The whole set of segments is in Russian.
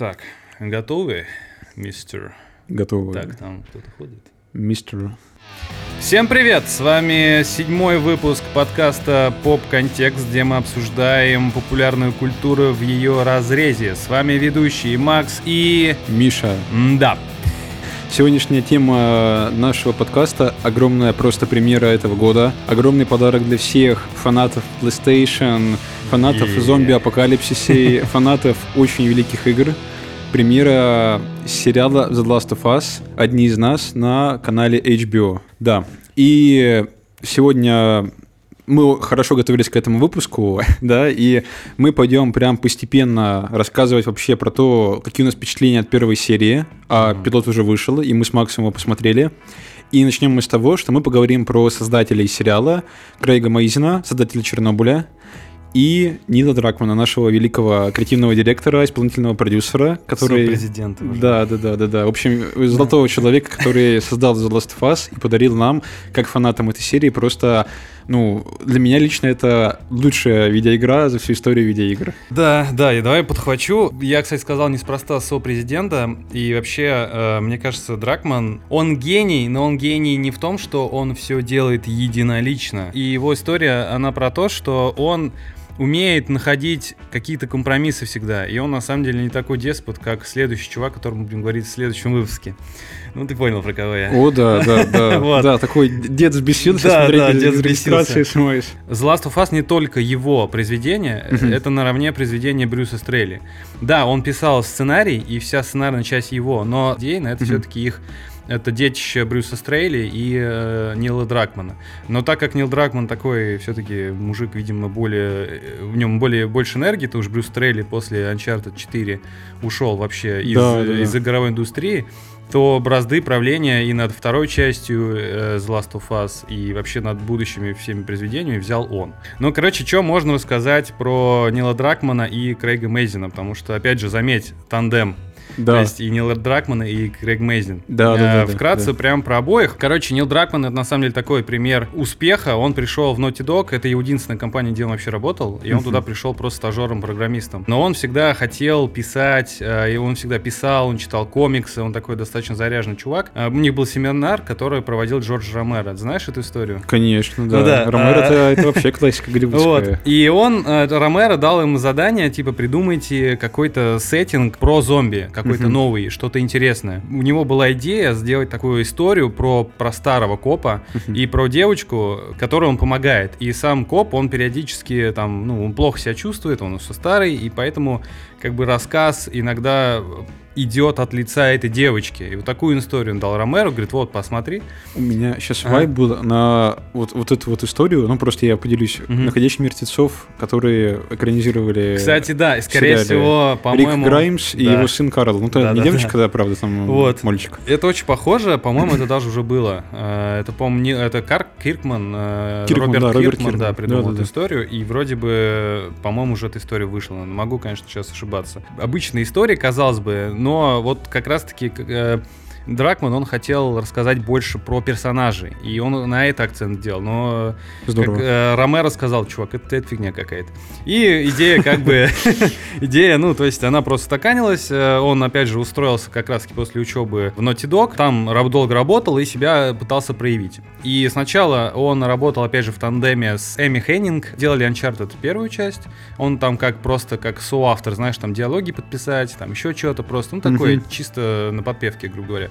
Так, готовы, мистер? Готовы. Так, там кто-то ходит. Мистер. Всем привет! С вами седьмой выпуск подкаста «Поп Контекст», где мы обсуждаем популярную культуру в ее разрезе. С вами ведущий Макс и... Миша. Да. Сегодняшняя тема нашего подкаста — огромная просто премьера этого года. Огромный подарок для всех фанатов PlayStation, фанатов Yeah. зомби-апокалипсиса, фанатов очень великих игр. Премьера сериала The Last of Us «Одни из нас» на канале HBO. Да. И сегодня мы хорошо готовились к этому выпуску, да, и мы пойдем прям постепенно рассказывать вообще про то, какие у нас впечатления от первой серии, а пилот уже вышел, и мы с Максом его посмотрели. И начнем мы с того, что мы поговорим про создателей сериала Крейга Мейзена, создателя Чернобыля, и Нила Дракмана, нашего великого креативного директора, исполнительного продюсера, который... Президент. Да, да, да, да, да. В общем, золотого человека, который создал The Last of Us и подарил нам, как фанатам этой серии, просто, ну, для меня лично это лучшая видеоигра за всю историю видеоигр. Да, да, и давай подхвачу. Я, кстати, сказал неспроста со-президента, и вообще, э, мне кажется, Дракман, он гений, но он гений не в том, что он все делает единолично. И его история, она про то, что он умеет находить какие-то компромиссы всегда. И он на самом деле не такой деспот, как следующий чувак, о котором мы будем говорить в следующем выпуске. Ну, ты понял, про кого я. О, да, да, да. Вот. Да, такой дед взбесился, Да, да, дед. СМС. The Last of Us не только его произведение, Мгм. это наравне произведение Брюса Стрелли. Да, он писал сценарий, и вся сценарная часть его, но идейно это все-таки их это детище Брюса Стрейли и э, Нила Дракмана. Но так как Нил Дракман такой все-таки мужик, видимо, более э, в нем более больше энергии, то уж Брюс Стрейли после Uncharted 4 ушел вообще из, Да, да, из игровой индустрии, то бразды правления и над второй частью э, The Last of Us, и вообще над будущими всеми произведениями взял он. Ну, короче, что можно рассказать про Нила Дракмана и Крейга Мейзена, потому что, опять же, заметь, тандем. То Да. есть и Нил Дракман, и Крейг Мейзен. Да, да, Э, да, Вкратце, да. прям про обоих. Короче, Нил Дракман это на самом деле такой пример успеха. Он пришел в Naughty Dog, это единственная компания, где он вообще работал, и он туда пришел просто стажером-программистом. Но он всегда хотел писать, э, и он всегда писал, он читал комиксы, он такой достаточно заряженный чувак. Э, У них был семинар, который проводил Джордж Ромеро. Знаешь эту историю? Конечно, да. Ну да, Ромеро а- это, вообще классика Вот. голливудская. И он, Ромеро дал им задание, типа, придумайте какой-то сеттинг про зомби, какой-то Мгм. новый, что-то интересное. У него была идея сделать такую историю про, про старого копа Мгм. и про девочку, которой он помогает. И сам коп, он периодически там, ну, он плохо себя чувствует, он уже старый, и поэтому как бы рассказ иногда идет от лица этой девочки. И вот такую историю он дал Ромеро, говорит, вот, посмотри. У меня сейчас А? вайб был на вот, вот эту вот историю, ну просто я поделюсь. Мгм. «Находящих мертвецов», которые экранизировали Кстати, да, и скорее сериале всего, по-моему... Рик Граймс и да. его сын Карл. Ну, это Да, не да, девочка, да, правда, там Вот. мальчик. Это очень похоже, по-моему, это даже уже было. Э, Это, по-моему, это Карк Киркман, э, Киркман, Роберт да, Роберт Киркман, да, придумал эту историю, и вроде бы, по-моему, уже эта история вышла. Но Могу, конечно, сейчас ошибаться. Обычная история, казалось бы, но вот как раз-таки э, Дракман, он хотел рассказать больше про персонажей, и он на это акцент делал, но Здорово. как э, Ромеро сказал, чувак, это, это фигня какая-то. И идея как бы, идея, ну, то есть она просто стаканилась, э, он опять же устроился как раз после учебы в Naughty Dog, там долго работал и себя пытался проявить. И сначала он работал опять же в тандеме с Эми Хеннинг, делали Uncharted первую часть, он там как просто как соавтор, знаешь, там диалоги подписать, там еще что-то просто, ну, такое чисто на подпевке, грубо говоря.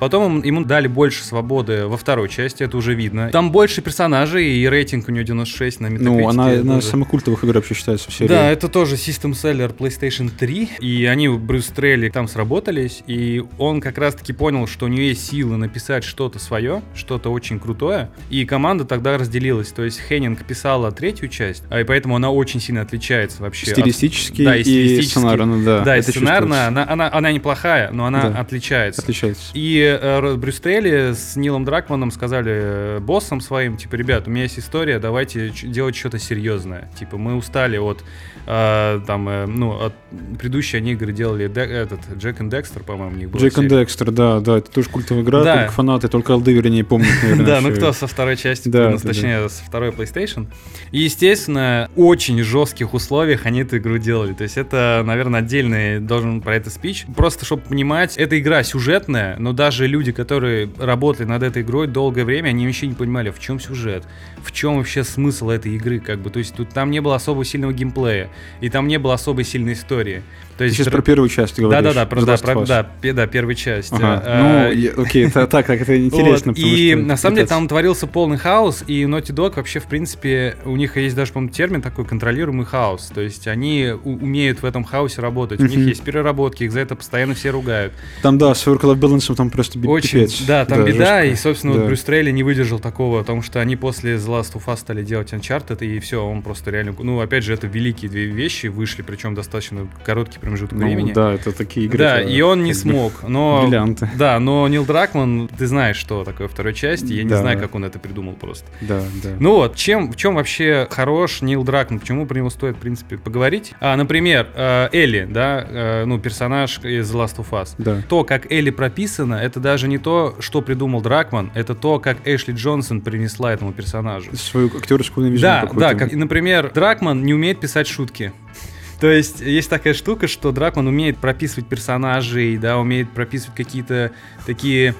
Потом ему дали больше свободы во второй части, это уже видно. Там больше персонажей, и рейтинг у нее 96 на Metacritic. Ну, она одна из самых культовых игр вообще считается в серии. да, это тоже System Seller PlayStation 3, и они, Брюс Трелли, там сработались, и он как раз-таки понял, что у нее есть силы написать что-то свое, что-то очень крутое, и команда тогда разделилась, то есть Хеннинг писала третью часть, а и поэтому она очень сильно отличается вообще. от- Стилистически Да, и и сценарно, да. Да, и сценарно, она, она, она неплохая, но она Да. отличается. Отличается. Villains. И э, Брюс Трелли с Нилом Дракманом сказали э, боссам своим, типа, ребят, у меня есть история, давайте делать что-то серьезное. Типа, мы устали от, э, там, э, ну, от предыдущие они игры делали, Де- этот, Джек и Декстер, по-моему, у них был. Джек и Декстер, да, да, это тоже культовая игра, Да. только фанаты, только алды, вернее, помнят, наверное. Да, ну кто со второй части, Да, ну, точнее, со второй PlayStation. И, естественно, очень жестких условиях они эту игру делали. То есть это, наверное, отдельный должен про это спич. Просто, чтобы понимать, эта игра сюжетная, но даже люди, которые работали над этой игрой долгое время, они вообще не понимали, в чем сюжет, в чем вообще смысл этой игры, как бы. То есть тут там не было особо сильного геймплея, и там не было особой сильной истории. То Ты есть сейчас др- про первую часть говоришь. да-да-да, про, да, про- да, да, первая часть. Ага. Э, Ну, я- окей, это так, как это интересно. вот, И что на самом деле там творился полный хаос, и Naughty Dog вообще, в принципе, у них есть даже, по-моему, термин такой контролируемый хаос. То есть они умеют в этом хаосе работать. У них есть переработки, их за это постоянно все ругают. Там, да, с work-life balance там просто Очень, пипец. да, там беда, и, собственно, вот. Брюс Трейли не выдержал такого, потому что они после The Last of Us стали делать Uncharted, и все, он просто реально... Ну, опять же, это великие две вещи, вышли, причем достаточно короткий промежуток Ну, времени. да, это такие игры. Да, и он не смог, но... Бриллианты. Да, но Нил Дракман, ты знаешь, что такое второй части, я не Да. знаю, как он это придумал просто. Да, да. Ну вот, чем, в чем вообще хорош Нил Дракман, почему про него стоит, в принципе, поговорить? А, например, э, Элли, да, э, ну, персонаж из Last of Us. Да. То, как Элли прописана, это даже не то, что придумал Дракман, это то, как Эшли Джонсон принесла этому персонажу. Свою актерскую новизну Да, да, как, например, Дракман не умеет писать шутки. То есть есть такая штука, что Дракман умеет прописывать персонажей, да, умеет прописывать какие-то такие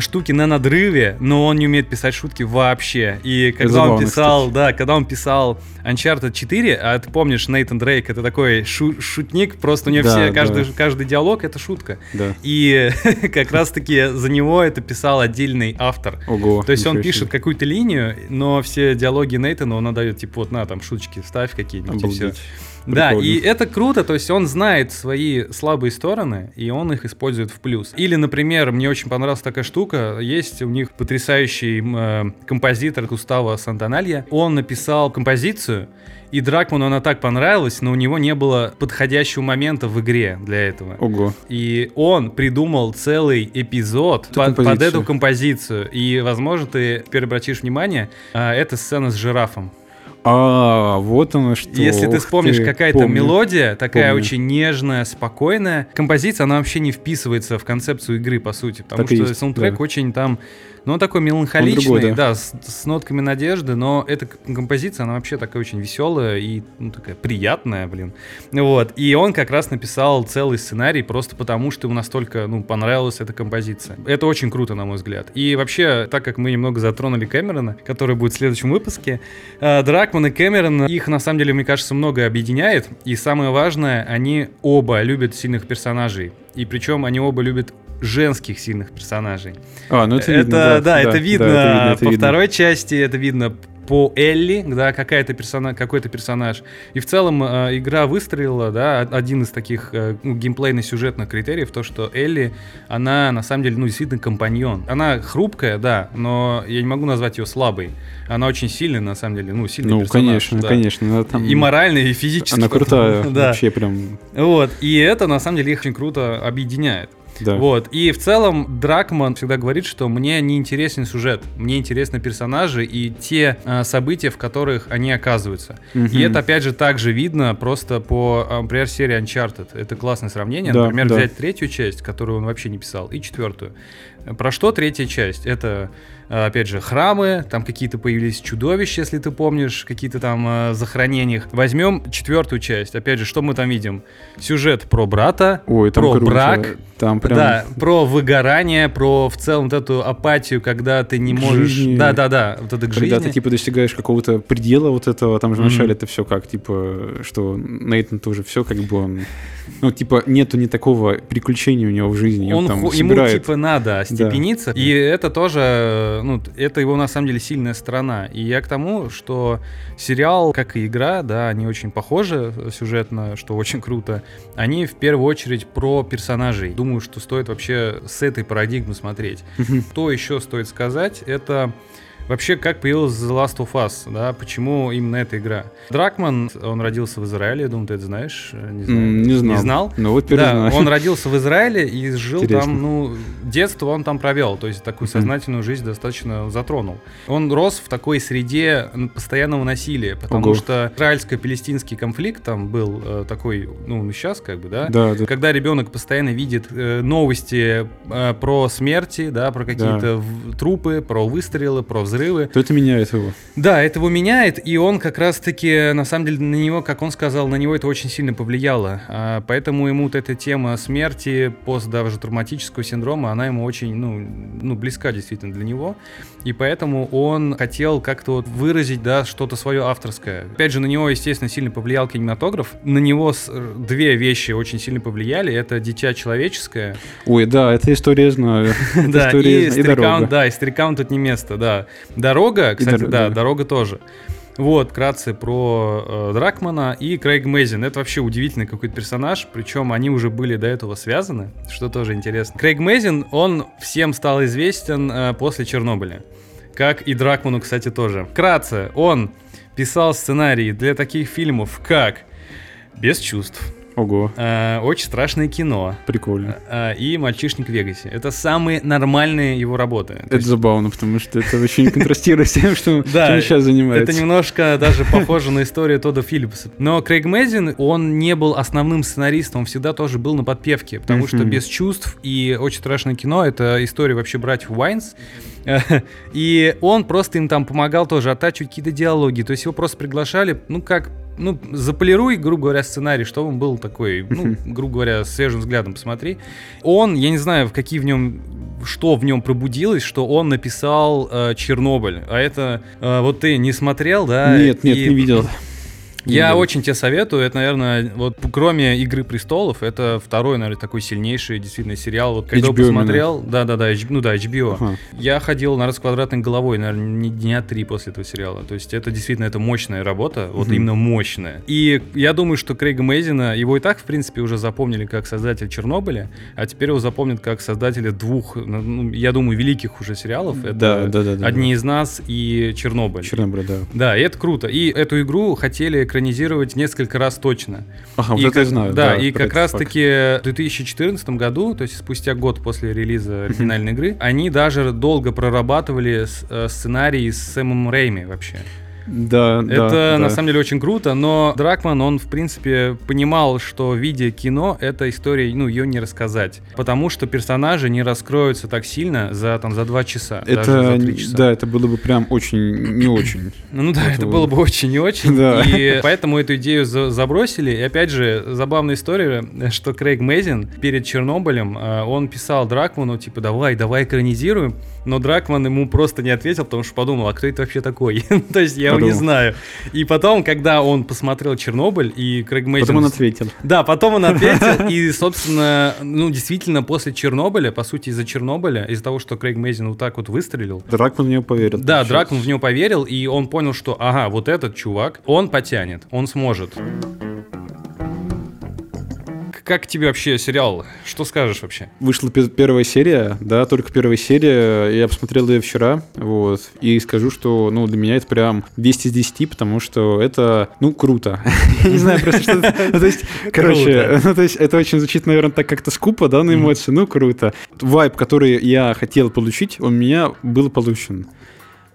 штуки на надрыве, но он не умеет писать шутки вообще. И когда он забавно, писал, да, когда он писал Uncharted 4, а ты помнишь, Нейтан Дрейк, это такой шу- шутник, просто у него Да, все, каждый, да. каждый диалог это шутка. Да. И как раз-таки за него это писал отдельный автор. Ого. То есть он пишет какую-то линию, но все диалоги Нейтана он отдает, типа, вот на, там, шуточки вставь какие-нибудь, и все. Да, Прикольно. и это круто, то есть он знает свои слабые стороны, и он их использует в плюс. Или, например, мне очень понравилась такая штука, есть у них потрясающий э, композитор Густаво Сантаналья, он написал композицию, и Дракману она так понравилась, но у него не было подходящего момента в игре для этого. Ого. И он придумал целый эпизод Эту под, под композицию. эту композицию. И, возможно, ты теперь обратишь внимание, а, это сцена с жирафом. А, вот оно что. Если ты вспомнишь, какая-то мелодия, такая Помню. очень нежная, спокойная, композиция, она вообще не вписывается в концепцию игры, по сути. Потому Так что есть, саундтрек да. очень там, ну, он такой меланхоличный, другой, да. да, с, с нотками надежды, но эта композиция, она вообще такая очень веселая и ну, такая приятная, блин. Вот. И он как раз написал целый сценарий просто потому, что ему настолько, ну, понравилась эта композиция. Это очень круто, на мой взгляд. И вообще, так как мы немного затронули Кэмерона, который будет в следующем выпуске, э, Дракман и Кэмерон, их на самом деле, мне кажется, многое объединяет. И самое важное, они оба любят сильных персонажей. И причем они оба любят женских сильных персонажей. А, ну это, Это, видно. да, это видно это видно, это по видно. второй части, это видно по Элли, да, какая-то персона, какой-то персонаж. И в целом э, игра выстрелила, да, од- один из таких э, ну, геймплейно-сюжетных критериев, то, что Элли, она на самом деле, ну, действительно компаньон. Она хрупкая, да, но я не могу назвать ее слабой. Она очень сильная, на самом деле, ну, сильный Ну, персонаж. конечно, да. конечно. она там- И морально, и физически. Она крутая, да. вообще прям, Вот, и это, на самом деле, их очень круто объединяет. Да. Вот. И в целом Дракман всегда говорит, что мне не интересен сюжет, мне интересны персонажи и те э, события, в которых они оказываются. Мгм. И это опять же также видно просто по, э, например, серии Uncharted. Это классное сравнение. Да, например, да. взять третью часть, которую он вообще не писал, и четвертую. Про что третья часть? Это э, опять же, храмы, там какие-то появились чудовища, если ты помнишь, какие-то там э, захоронениях. Возьмем четвертую часть. Опять же, что мы там видим? Сюжет про брата, Ой, про круто. брак, Там прям... да, про выгорание, про в целом вот эту апатию, когда ты не К можешь... жизни. Да, да, да, вот это к Когда жизни. ты типа достигаешь какого-то предела вот этого, там же вначале это все как, типа, что Нейтан тоже все как бы он, ну типа нету ни такого приключения у него в жизни, он, он, там ему собирает. типа надо остепениться, и это тоже, ну, это его на самом деле сильная сторона. И я к тому, что сериал, как и игра, да, они очень похожи сюжетно, что очень круто. Они в первую очередь про персонажей. Думаю, что стоит вообще с этой парадигмы смотреть. Что еще стоит сказать, это Вообще, как появилась The Last of Us, да, почему именно эта игра? Дракман, он родился в Израиле, я думаю, ты это знаешь? Не, знаю. не знал. Не знал? Ну вот Да, знаю. он родился в Израиле и жил Интересно. там, ну, детство он там провел, то есть такую сознательную жизнь достаточно затронул. Он рос в такой среде постоянного насилия, потому Ого. что израильско-палестинский конфликт там был э, такой, ну, сейчас как бы, да? Да, да. Когда ребенок постоянно видит э, новости э, про смерти, да, про какие-то да. трупы, про выстрелы, про взрывы, взрывы. То это меняет его. Да, это его меняет, и он как раз-таки, на самом деле, на него, как он сказал, на него это очень сильно повлияло. А, поэтому ему вот эта тема смерти, пост даже травматического синдрома, она ему очень, ну, ну, близка действительно для него. И поэтому он хотел как-то вот выразить, да, что-то свое авторское. Опять же, на него, естественно, сильно повлиял кинематограф. На него две вещи очень сильно повлияли. Это «Дитя человеческое». Ой, да, эта история знаю. Да, и «Стрикаунт», да, и «Стрикаунт» тут не место, да. Дорога, кстати, да, дорога тоже. Вот, вкратце про э, Дракмана и Крейг Мэзин. Это вообще удивительный какой-то персонаж, причем они уже были до этого связаны, что тоже интересно. Крейг Мэзин, он всем стал известен э, после Чернобыля. Как и Дракману, кстати, тоже. Вкратце, он писал сценарии для таких фильмов, как «Без чувств», Ого. Э, очень страшное кино. Прикольно. Э, и «Мальчишник в Вегасе». Это самые нормальные его работы. Это есть... забавно, потому что это очень контрастирует с тем, что он сейчас занимается. Это немножко даже похоже на историю Тодда Филлипса. Но Крейг Мэддин, он не был основным сценаристом, он всегда тоже был на подпевке, потому что «Без чувств» и «Очень страшное кино» — это история вообще братьев Уайнс. И он просто им там помогал тоже оттачивать какие-то диалоги. То есть его просто приглашали, ну, как ну, заполируй, грубо говоря, сценарий, что он был такой, ну, грубо говоря, свежим взглядом посмотри. Он, я не знаю, в какие в нем что в нем пробудилось, что он написал э, Чернобыль. А это э, вот ты не смотрел, да? Нет, нет, и... не видел. Я очень тебе советую. Это, наверное, вот кроме Игры престолов, это второй, наверное, такой сильнейший действительно сериал. Вот когда HBO посмотрел, да, да, да, ну да, HBO. Ага. Я ходил на раз квадратной головой, наверное, дня три после этого сериала. То есть это действительно это мощная работа, вот угу. именно мощная. И я думаю, что Крейга Мейзина, его и так, в принципе, уже запомнили как создатель Чернобыля, а теперь его запомнят как создателя двух, ну, ну я думаю, великих уже сериалов. Это да, да, да, да, «Одни да. из нас» и «Чернобыль». Чернобыль, да. Да, и это круто. И эту игру хотели экранизировать несколько раз точно. Ага, вот и это как, я знаю. Да, да и как раз-таки в 2014 году, то есть спустя год после релиза оригинальной игры, они даже долго прорабатывали э, сценарий с Сэмом Рейми вообще. Да, Это да, на да. самом деле очень круто, но Дракман, он, в принципе, понимал, что видя кино, эта история, ну, ее не рассказать. Потому что персонажи не раскроются так сильно за, там, за два часа. Это, за часа. да, это было бы прям очень не очень. Ну да, это было бы очень не очень. Да. И поэтому эту идею забросили. И опять же, забавная история, что Крейг Мейзин перед Чернобылем, э, он писал Дракману, типа, давай, давай экранизируем. Но Дракман ему просто не ответил, потому что подумал, а кто это вообще такой? То есть я его не знаю. И потом, когда он посмотрел Чернобыль, и Крейг Мейсон... Потом он ответил. Да, потом он ответил, и, собственно, ну, действительно, после Чернобыля, по сути, из-за Чернобыля, из-за того, что Крейг Мейзин вот так вот выстрелил... Дракман в него поверил. Да, Дракман в него поверил, и он понял, что, ага, вот этот чувак, он потянет, он сможет как тебе вообще сериал? Что скажешь вообще? Вышла первая серия, да, только первая серия. Я посмотрел ее вчера, вот, и скажу, что, ну, для меня это прям 10 из 10, потому что это, ну, круто. Я не знаю просто, что... Ну, то есть, короче, ну, то есть это очень звучит, наверное, так как-то скупо, да, на эмоции, ну, круто. Вайб, который я хотел получить, он у меня был получен.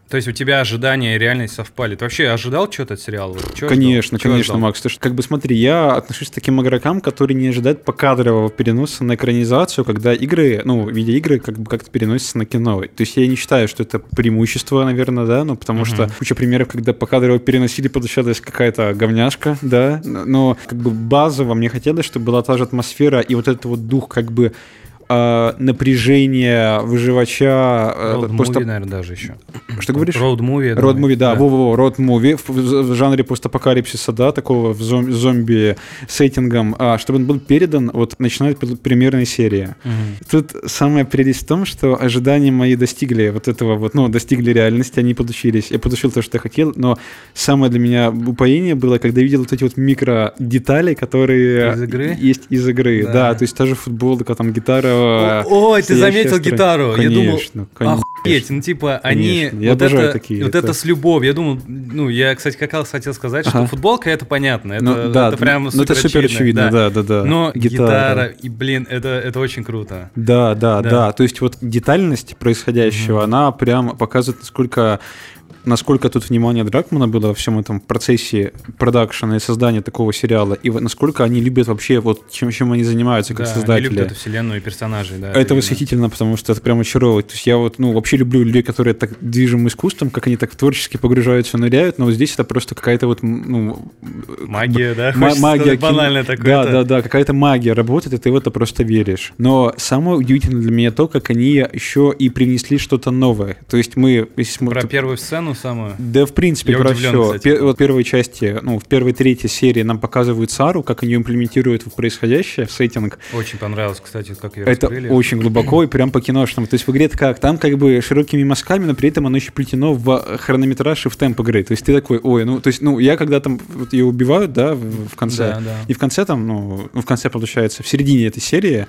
То есть у тебя ожидания и реальность совпали. Ты вообще ожидал что-то от сериала? Вот, конечно, ждал? конечно, Макс. Ты, как бы смотри, я отношусь к таким игрокам, которые не ожидают покадрового переноса на экранизацию, когда игры, ну, видеоигры как бы как-то переносятся на кино. То есть я не считаю, что это преимущество, наверное, да, ну, потому uh-huh. что куча примеров, когда покадрово переносили, получалась какая-то говняшка, да, но как бы базово мне хотелось, чтобы была та же атмосфера и вот этот вот дух как бы э, напряжение выживача. Э, road просто... movie, наверное, даже еще. Что говоришь? Road movie. Road movie, да, да. во-во, road movie в, в, в жанре постапокалипсиса, да, такого в зом, зомби сеттингом, а, чтобы он был передан, вот начинает примерная серия. Угу. Тут самая прелесть в том, что ожидания мои достигли вот этого вот, ну, достигли реальности, они получились. Я получил то, что я хотел, но самое для меня упоение было, когда видел вот эти вот микро детали, которые из игры? есть из игры. Да, да то есть та же футболка, там гитара Ой, ты заметил гитару. Я думал, Конечно, конечно. Охуеть, ну типа они Конечно, я вот это, такие, вот это- это с любовью. Я думал, ну я, кстати, как раз хотел сказать, что Ага. футболка это понятно, это, Ну, да, это прям ну, это супер очевидно, да, да, да. Но Гитара. гитара, и блин, это это очень круто. Да, да, Да. да, То есть вот детальность происходящего, она прям показывает, насколько насколько тут внимание Дракмана было во всем этом процессе продакшена и создания такого сериала, и насколько они любят вообще вот чем, чем они занимаются как Да, они создатели. любят эту вселенную и персонажей, да. Это именно. восхитительно, потому что это прям очаровывает. То есть я вот, ну, вообще люблю людей, которые так движим искусством, как они так творчески погружаются, ныряют, но вот здесь это просто какая-то вот, м, ну... Магия, да? Хочется магия. банально кино- такое. Да, да, да, какая-то магия работает, и ты в это просто веришь. Но самое удивительное для меня то, как они еще и привнесли что-то новое. То есть мы... Если мы Про первую сцену самую. да, в принципе, Я про все. кстати. вот в первой части, ну, в первой третьей серии нам показывают Сару, как они ее имплементируют в происходящее, в сеттинг. Очень понравилось, кстати, как ее Это раскрыли. очень глубоко и прям по-киношному. То есть в игре как? Там как бы широкими мазками, но при этом оно еще плетено в хронометраж и в темп игры. То есть ты такой, ой, ну, то есть, ну, я когда там вот ее убивают, да, в, в конце, Да, да. и в конце там, ну, ну, в конце, получается, в середине этой серии,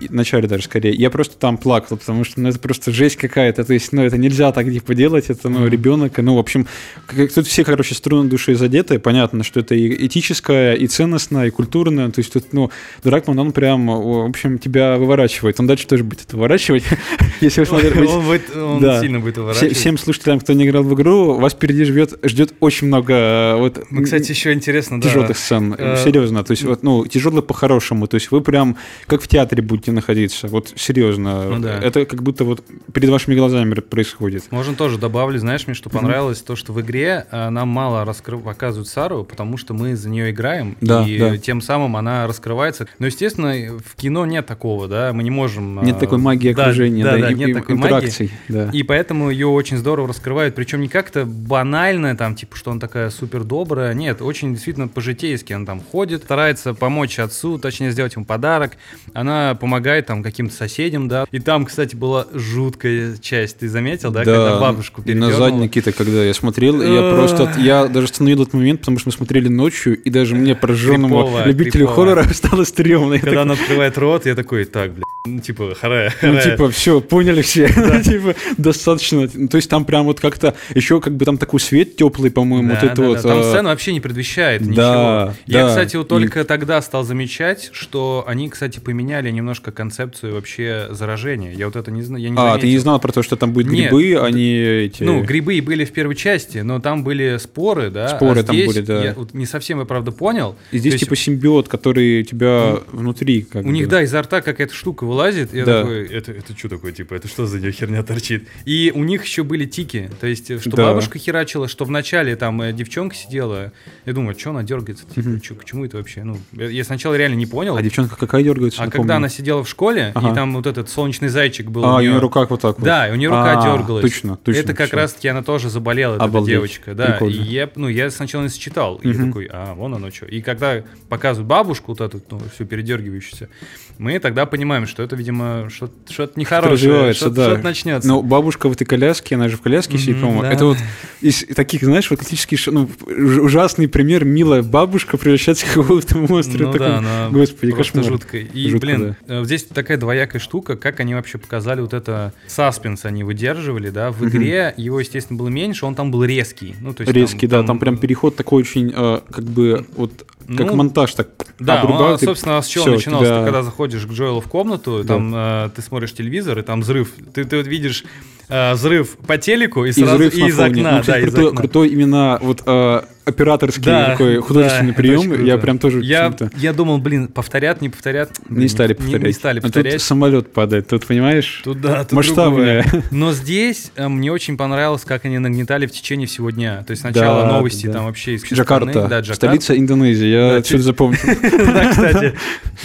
в начале даже скорее, я просто там плакал, потому что, ну, это просто жесть какая-то, то есть, ну, это нельзя так, типа, делать, это, ну, Мгм. ребенок, и, ну, в общем, как, тут все, короче, струны души задеты, понятно, что это и этическое, и ценностное, и культурное, то есть тут, ну, Дракман, он прям, в общем, тебя выворачивает, он дальше тоже будет выворачивать, если надо быть- Он, будет- он Да. сильно будет уворачивать. Всем слушателям, кто не играл в игру, вас впереди ждет, ждет очень много э, вот Ну, кстати, еще интересно, да. тяжелых сцен. Э, Серьезно. То есть, вот, ну, тяжелых по-хорошему. То есть вы прям как в театре будете находиться. Вот серьезно. Ну да. Это как будто вот перед вашими глазами происходит. Можно тоже добавлю, знаешь, мне что понравилось, то, что в игре э, нам мало раскры- показывают Сару, потому что мы за нее играем, Да, и да. тем самым она раскрывается. Но, естественно, в кино нет такого, да, мы не можем... Нет э, такой магии да, окружения, да, да, да, и- нет и такой магии. интеракций. Да. И поэтому ее очень здорово раскрывают, причем не как-то банально, там, типа, что она такая супер добрая. Нет, очень действительно по-житейски. Она там ходит, старается помочь отцу, точнее, сделать ему подарок. Она помогает там каким-то соседям, да. И там, кстати, была жуткая часть, ты заметил, да, когда бабушку и на передернула? Заднике-то, когда я смотрел, я просто, я даже остановил этот момент, потому что мы смотрели ночью, и даже мне, прожженному Крипово, любителю хоррора, стало стрёмно. Когда она открывает рот, я такой, так, бля, ну, типа, харе, Ну, харе». типа, все, поняли все. Ну, типа, достаточно. Ну, То есть там прям вот как-то еще как бы там такой свет теплый, по-моему, вот Да, это да, вот. да. Там а, сцена вообще не предвещает да, ничего. Я, да. кстати, вот И- только тогда стал замечать, что они, кстати, поменяли немножко концепцию вообще заражения. Я вот это не знаю, А, ты не заметил. знал про то, что там будут Нет, грибы, а не эти... Ну, грибы и были в первой части, но там были споры, да. Споры а там здесь были, да. Я вот не совсем я правда понял. И здесь То есть типа симбиот, который у тебя внутри как У них, бы. да, изо рта какая-то штука вылазит, и я Да. такой, это, это что такое, типа, это что за нее херня торчит? И у них еще были тики, то есть, э, что Да. бабушка херачила, что вначале там э, девчонка сидела, я думаю, что она дергается, типа, чё- к чему это вообще? Ну, я я сначала реально не понял, А девчонка какая дергается? а когда она сидела в школе, Ага. и там вот этот солнечный зайчик был А, у у нее... нее рука вот так вот. Да, у нее рука А, дергалась. Точно, точно. это как раз-таки она тоже заболела, эта Обалдеть. девочка, да. Прикольно. И я, ну, я сначала не сочетал. И такой, а, вон оно что. И когда показывают бабушку, вот эту, ну, всю передергивающуюся, мы тогда понимаем, что это, видимо, что- что-то нехорошее, что-то, да. что-то начнется. Но бабушка в этой коляске, она же в коляске сидит, Мгм, по-моему. да. Это вот из таких, знаешь, вот классический, ну, уж- ужасный пример, милая бабушка превращается в какого-то монстра. Ну такой, да, она Господи, кошмар. жуткая. И, Жутко, блин, э, здесь такая двоякая штука, как они вообще показали вот это саспенс они выдерживали, да. В игре его, естественно, было меньше, он там был резкий. Ну, то есть Резкий, да, там прям переход такой очень, э, как бы, вот, как Ну, монтаж, так Да, он, собственно, с чего Ты когда заходишь к Джоэлу в комнату, Да. там э, ты смотришь телевизор, и там взрыв. Ты, ты вот видишь э, взрыв по телеку и И сразу и на из окна. Ну, кстати, да, из крутой, окна. крутой именно вот э, операторский Да, такой художественный да, прием. круто. Я прям тоже я, я думал, блин, повторят, не повторят. Не стали Не, повторять. не стали А тут повторять. самолет падает, тут понимаешь? Тут, да, тут Масштабное. другое. Но здесь э, мне очень понравилось, как они нагнетали в течение всего дня. То есть сначала Да, новости да. там вообще из Джакарта, страны. Да, Джакарта. столица Индонезии, я Да, отсюда чуть- запомнил. Да, кстати.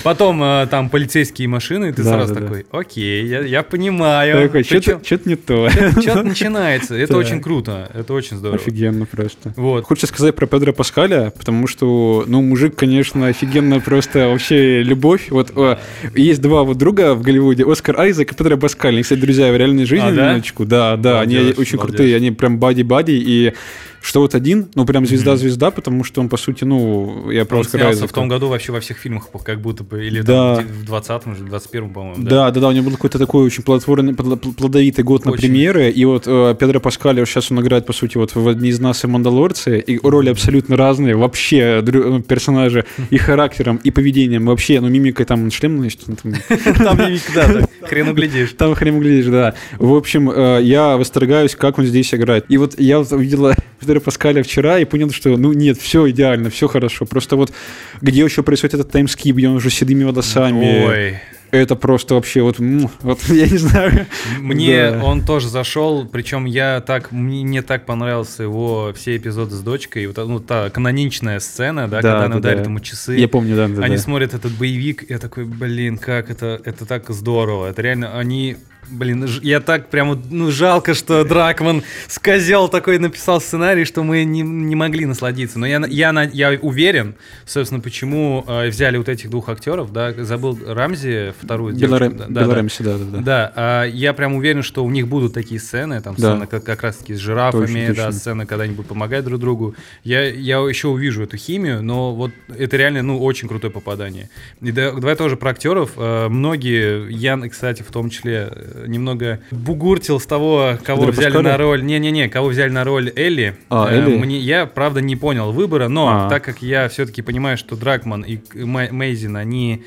Потом э, там полицейские машины, и ты сразу такой, окей, я, понимаю. Что-то не то. Что-то начинается. Это очень круто. Это очень здорово. Офигенно просто. Вот. Хочется сказать сказать про Педро Паскаля, потому что, ну, мужик, конечно, офигенно просто вообще любовь. Вот о, есть два вот друга в Голливуде, Оскар Айзек и Педро Паскаль. Они, кстати, друзья в реальной жизни А, да? минуточку. Да, да, они Молодец, очень молодец. крутые, они прям бади-бади, и что вот один, ну, прям звезда-звезда, потому что он, по сути, ну, я про Он Оскара снялся в Айзека. том году вообще во всех фильмах, как будто бы, или Да. там в 20-м, же, 21-м, по-моему. Да, да, да, у него был какой-то такой очень плодотворный, плод- плодовитый год на Очень. премьеры, и вот э, Педро Паскаль, сейчас он играет, по сути, вот в «Одни из нас» и «Мандалорцы», и роли абсолютно разные, вообще э, персонажи и характером, и поведением, вообще, ну, мимикой там шлем, значит, он там Там никогда, да, хрен углядишь. Там хрен глядишь, да. В общем, э, я восторгаюсь, как он здесь играет. И вот я увидела Педро Паскаля вчера и понял, что, ну, нет, все идеально, все хорошо. Просто вот где еще происходит этот таймскип, где он уже седыми волосами. Ой, Это просто вообще вот, вот я не знаю. Мне Да. он тоже зашел, причем я так, мне не так понравился его все эпизоды с дочкой, вот, ну, та каноничная сцена, да, Да, когда да, она дарит да. ему часы. Я помню, да, да, Они да. смотрят этот боевик, я такой, блин, как это, это так здорово. Это реально, они, блин, я так прям, ну, жалко, что Дракман скозел такой написал сценарий, что мы не, не могли насладиться. Но я, я, я уверен, собственно, почему э, взяли вот этих двух актеров, да, забыл Рамзи, вторую девушку, Белорем- да, да, да. Белоремси, да, да, да. Да, а я прям уверен, что у них будут такие сцены, там Да. сцены как, как раз таки с жирафами, Точно, да, точно. сцены, когда они будут помогать друг другу. Я, я еще увижу эту химию, но вот это реально, ну, очень крутое попадание. И да- давай тоже про актеров. Э, Многие, Ян, кстати, в том числе, э, немного бугуртил с того, кого Педро взяли Паскаля? на роль. Не-не-не, кого взяли на роль Элли. А, Э, Элли? Мне, я, правда, не понял выбора, но А. так как я все-таки понимаю, что Дракман и Мейзин, они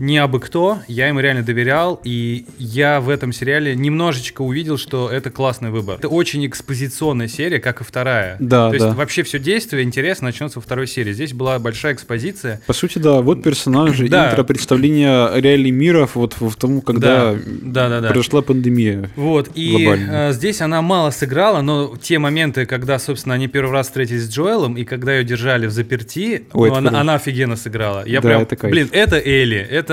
не абы кто, я им реально доверял, и я в этом сериале немножечко увидел, что это классный выбор. Это очень экспозиционная серия, как и вторая. Да, То да. есть вообще все действие, интерес начнется во второй серии. Здесь была большая экспозиция. По сути, да, вот персонажи, Да. интро, представление реалий миров, вот в тому, когда Да, да, да. произошла пандемия. Вот, и Глобально. э, здесь она мало сыграла, но те моменты, когда, собственно, они первый раз встретились с Джоэлом, и когда ее держали в заперти, Ой, ну, она, она офигенно сыграла. Я Да, прям, это кайф. блин, это Элли, это,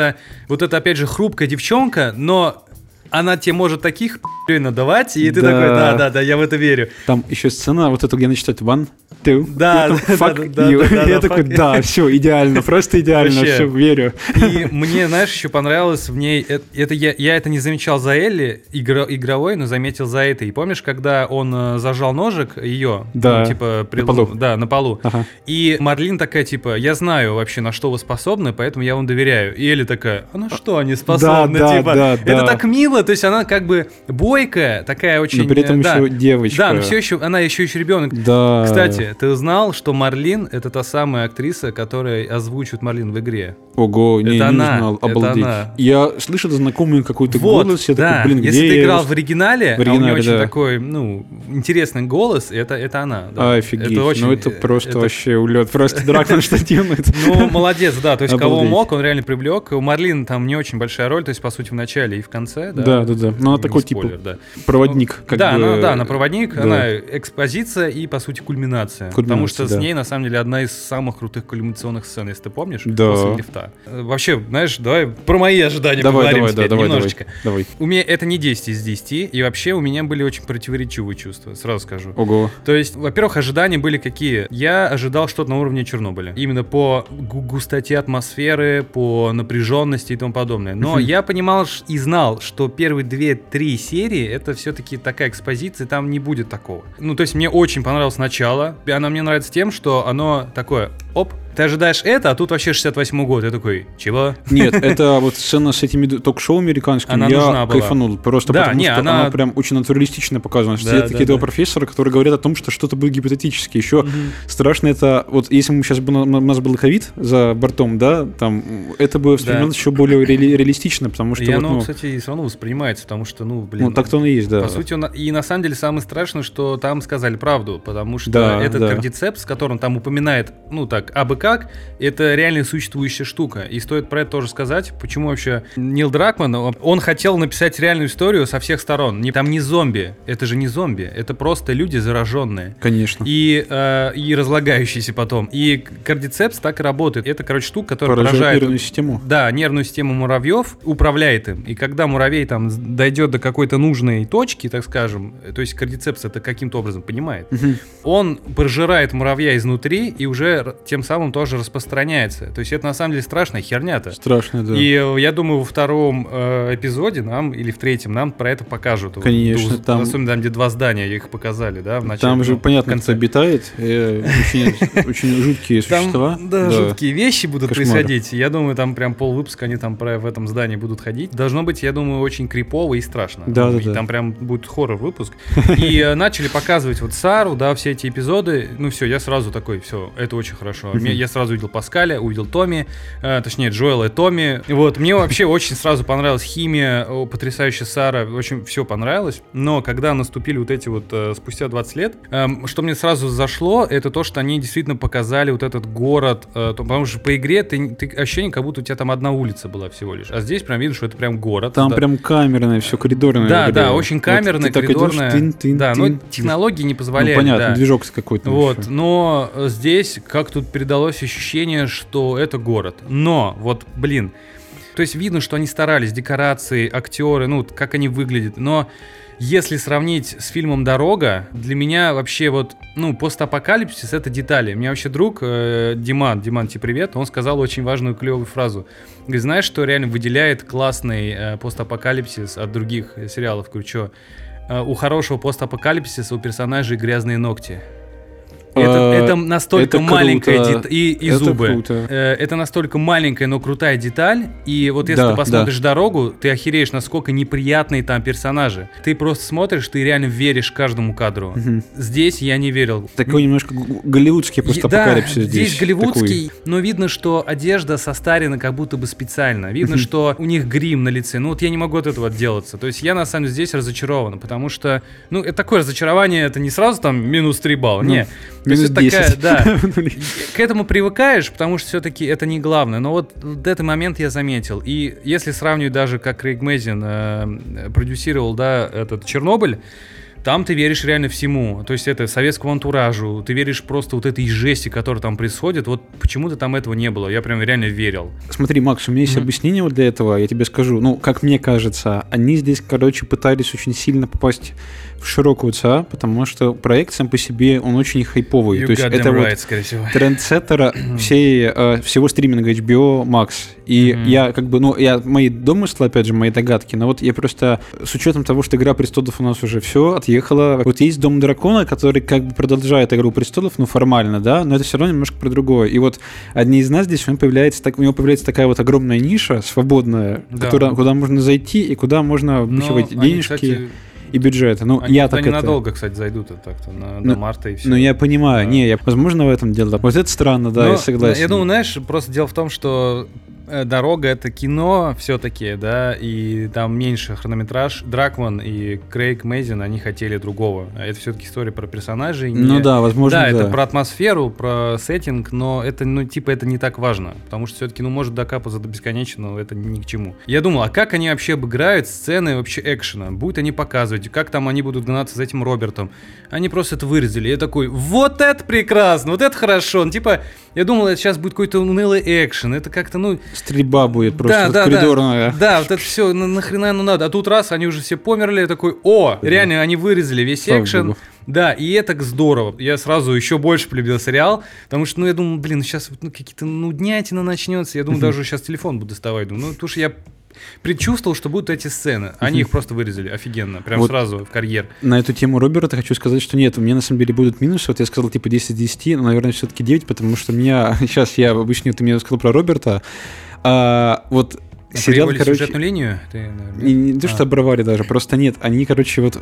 вот это, опять же, хрупкая девчонка, но она тебе может таких надавать, и ты Да. такой, да-да-да, я в это верю. Там еще сцена, вот эту, где она читает one, two, Да, да, fuck да, да, you. да, да, Я да, такой, fuck. да, все, идеально, просто идеально, Вообще. все, верю. И мне, знаешь, еще понравилось в ней, э- это, я, я это не замечал за Элли игро- игровой, но заметил за этой. И помнишь, когда он э, зажал ножик ее, Да, ну, типа на полу. да, на полу. Ага. И Марлин такая, типа, я знаю вообще, на что вы способны, поэтому я вам доверяю. И Элли такая, а на что они способны? да, типа, да, это да. так мило, то есть она как бы бойкая, такая очень... Но при этом э, да. еще девочка. Да, но все еще, она еще еще ребенок. Да. Кстати, ты узнал, что Марлин это та самая актриса, которая озвучивает Марлин в игре? Ого, не, Это не она, знал, обалдеть. она. Я слышу знакомый какой-то Вот, голос, я да. такой, блин, Если где ты я играл в оригинале, В оригинале, а у нее очень да. такой, ну, интересный голос, это, это она. да. Офигеть, Это очень, ну это просто это- вообще улет, просто Дракман что делает. Ну, молодец, да, то есть кого мог, он реально привлек. У Марлин там не очень большая роль, то есть, по сути, в начале и в конце, да. Да, да, да. Ну, она такой, типа, спойлер, да. Проводник, как да, бы. она, да, она проводник, да. она экспозиция и, по сути, кульминация. потому Кульминация, что с да. ней, на самом деле, одна из самых крутых кульминационных сцен, если ты помнишь, Да. после лифта. Э, Вообще, знаешь, давай про мои ожидания Давай, поговорим давай, да, теперь давай, давай, немножечко. давай. У меня это не 10 из 10, и вообще у меня были очень противоречивые чувства, сразу скажу. Ого. То есть, во-первых, ожидания были какие? Я ожидал что-то на уровне Чернобыля. Именно по гу- густоте атмосферы, по напряженности и тому подобное. Но я понимал и знал, что первые две-три серии это все-таки такая экспозиция, там не будет такого. Ну, то есть, мне очень понравилось начало. Она мне нравится тем, что оно такое, оп, ты ожидаешь это, а тут вообще 68 год. Я такой, чего? Нет, это вот сцена с этими ток-шоу американскими, Она я была. кайфанул. Просто Да, потому не, что она- она... прям очень натуралистично показана. Да, Сидят да, такие два профессора, которые говорят о том, что что-то будет гипотетически. Еще страшно это, вот если мы сейчас бы, на- у нас был ковид за бортом, да, там, это бы воспринималось еще более реали- реалистично, потому что и вот, оно, ну, кстати, все равно воспринимается, потому что, ну, блин. ну, так-то оно и есть, да. По сути, он, и на самом деле самое страшное, что там сказали правду, потому что Да, этот да. кардицепс, который он там упоминает, ну так, абы как, это реально существующая штука. И стоит про это тоже сказать, почему вообще Нил Дракман, он хотел написать реальную историю со всех сторон. Там не зомби, это же не зомби, это просто люди зараженные. Конечно. И, э, и разлагающиеся потом. И кардицепс так и работает. Это, короче, штука, которая Поражает поражает... нервную систему. Да, нервную систему муравьев управляет им. И когда муравей там дойдет до какой-то нужной точки, так скажем, э, то есть кардицепс это каким-то образом понимает, он прожирает муравья изнутри и уже тем самым тоже распространяется. То есть это на самом деле страшная херня-то. Страшно, да. И э, я думаю, во втором э, эпизоде нам, или в третьем, нам про это покажут. Вот, Конечно, ду- там- Особенно там, где два здания, их показали, да, в начале. Там же ну, понятно, в кто конце. обитает. э, Очень, жуткие существа. да, жуткие вещи будут происходить. Я думаю, там прям пол выпуска они там в этом здании будут ходить. Должно быть, я думаю, очень крипово и страшно. Да, да, да. Там прям будет хоррор выпуск. И э, начали показывать вот Сару, да, все эти эпизоды. Ну все, я сразу такой, все, это очень хорошо. Мне- Я сразу увидел Паскаля, увидел Томми, э, точнее Джоэла и Томми. Вот, мне вообще очень сразу понравилась химия, потрясающая Сара, очень все понравилось. Но когда наступили вот эти вот э, спустя 20 лет, эм, что мне сразу зашло, это то, что они действительно показали вот этот город, э, то- потому что по игре ты, ты ощущение, как будто у тебя там одна улица была всего лишь. А здесь прям видно, что это прям город. Там Да. прям камерное, все коридорное. Да, да, очень Вот камерное, ты так идешь, коридорное. тын, тын, да, но тын. технологии не Ну, позволяют. понятно, да. движок какой-то. Вот, ещё. но здесь как тут передалось ощущение, что это город. Но, вот, блин, то есть видно, что они старались, декорации, актеры, ну, как они выглядят, но если сравнить с фильмом «Дорога», для меня вообще вот, ну, постапокалипсис — это детали. У меня вообще друг э, Диман, Диман, тебе привет, он сказал очень важную клевую фразу. Говорит, знаешь, что реально выделяет классный э, постапокалипсис от других э, сериалов? Говорю, что? у хорошего постапокалипсиса у персонажей грязные ногти. Это, А, это настолько это маленькая деталь. И, и Это зубы. круто. Э, Это настолько маленькая, но крутая деталь. И вот если Да, ты посмотришь дорогу, ты охереешь, насколько неприятные там персонажи. Ты просто смотришь, ты реально веришь каждому кадру. Мгм. Здесь я не верил. Такой немножко голливудский постапокалипсис да, здесь. здесь голливудский, но видно, что одежда состарена как будто бы специально. Видно, Мгм. что у них грим на лице. Ну вот я не могу от этого отделаться. То есть я на самом деле здесь разочарован, потому что, ну, это такое разочарование, это не сразу там минус 3 балла. Ну, не. То есть Минус это такая, 10. да. К этому привыкаешь, потому что все-таки это не главное. Но вот, вот этот момент я заметил. И если сравнивать даже, как Крейг Мэзин э, продюсировал, да, этот Чернобыль, там ты веришь реально всему. То есть это советскому антуражу. Ты веришь просто вот этой жести, которая там происходит. Вот почему-то там этого не было. Я прям реально верил. Смотри, Макс, у меня есть Мгм. объяснение вот для этого, я тебе скажу. Ну, как мне кажется, они здесь, короче, пытались очень сильно попасть в широкую ЦА, потому что проект сам по себе, он очень хайповый. You То есть это them вот right, скорее всего. трендсеттера всей, э, всего стриминга HBO Max. И Мгм. я как бы, ну, я мои домыслы, опять же, мои догадки, но вот я просто, с учетом того, что Игра Престолов у нас уже все отъехала, вот есть Дом Дракона, который как бы продолжает Игру Престолов, ну, формально, да, но это все равно немножко про другое. И вот одни из нас здесь, у него появляется, так, у него появляется такая вот огромная ниша, свободная, Да. которая, куда можно зайти и куда можно Но впихивать они, денежки кстати, и бюджеты. Ну, они я так это... ненадолго, кстати, зайдут это так-то на, Ну, до марта и все. Ну, я понимаю, не, я, возможно, в этом дело. Вот это странно, да, Но, я согласен. Я думаю, знаешь, просто дело в том, что дорога это кино все-таки, да, и там меньше хронометраж. Дракман и Крейг Мейзин, они хотели другого. А это все-таки история про персонажей. Ну не- да, возможно, да, да. это про атмосферу, про сеттинг, но это, ну, типа, это не так важно, потому что все-таки, ну, может докапаться до бесконечного, но это ни к чему. Я думал, а как они вообще обыграют сцены вообще экшена? Будут они показывать, как там они будут гнаться за этим Робертом? Они просто это вырезали. Я такой, вот это прекрасно, вот это хорошо. Ну, типа, я думал, это сейчас будет какой-то унылый экшен. Это как-то, ну, Стрельба будет просто да, да, коридорная. Да, да, вот это все, нахрена оно надо. А тут раз, они уже все померли, такой, о, реально, они вырезали весь Слава экшен. богу. Да, и это здорово. Я сразу еще больше полюбил сериал, потому что, ну, я думал, блин, сейчас ну, какие-то нуднятина начнется. Я думаю, даже сейчас телефон буду доставать. Думаю, ну, потому что я предчувствовал, что будут эти сцены. Они их просто вырезали офигенно, прям Вот. сразу в карьер. На эту тему Роберта хочу сказать, что нет, у меня на самом деле будут минусы. Вот я сказал типа 10 из 10, но, наверное, все-таки 9, потому что меня... Сейчас я обычно, ты мне сказал про Роберта. А, вот сериал, Проебали короче... сюжетную линию? Ты, Не, не то, что А. оборвали даже, просто нет. Они, короче, вот,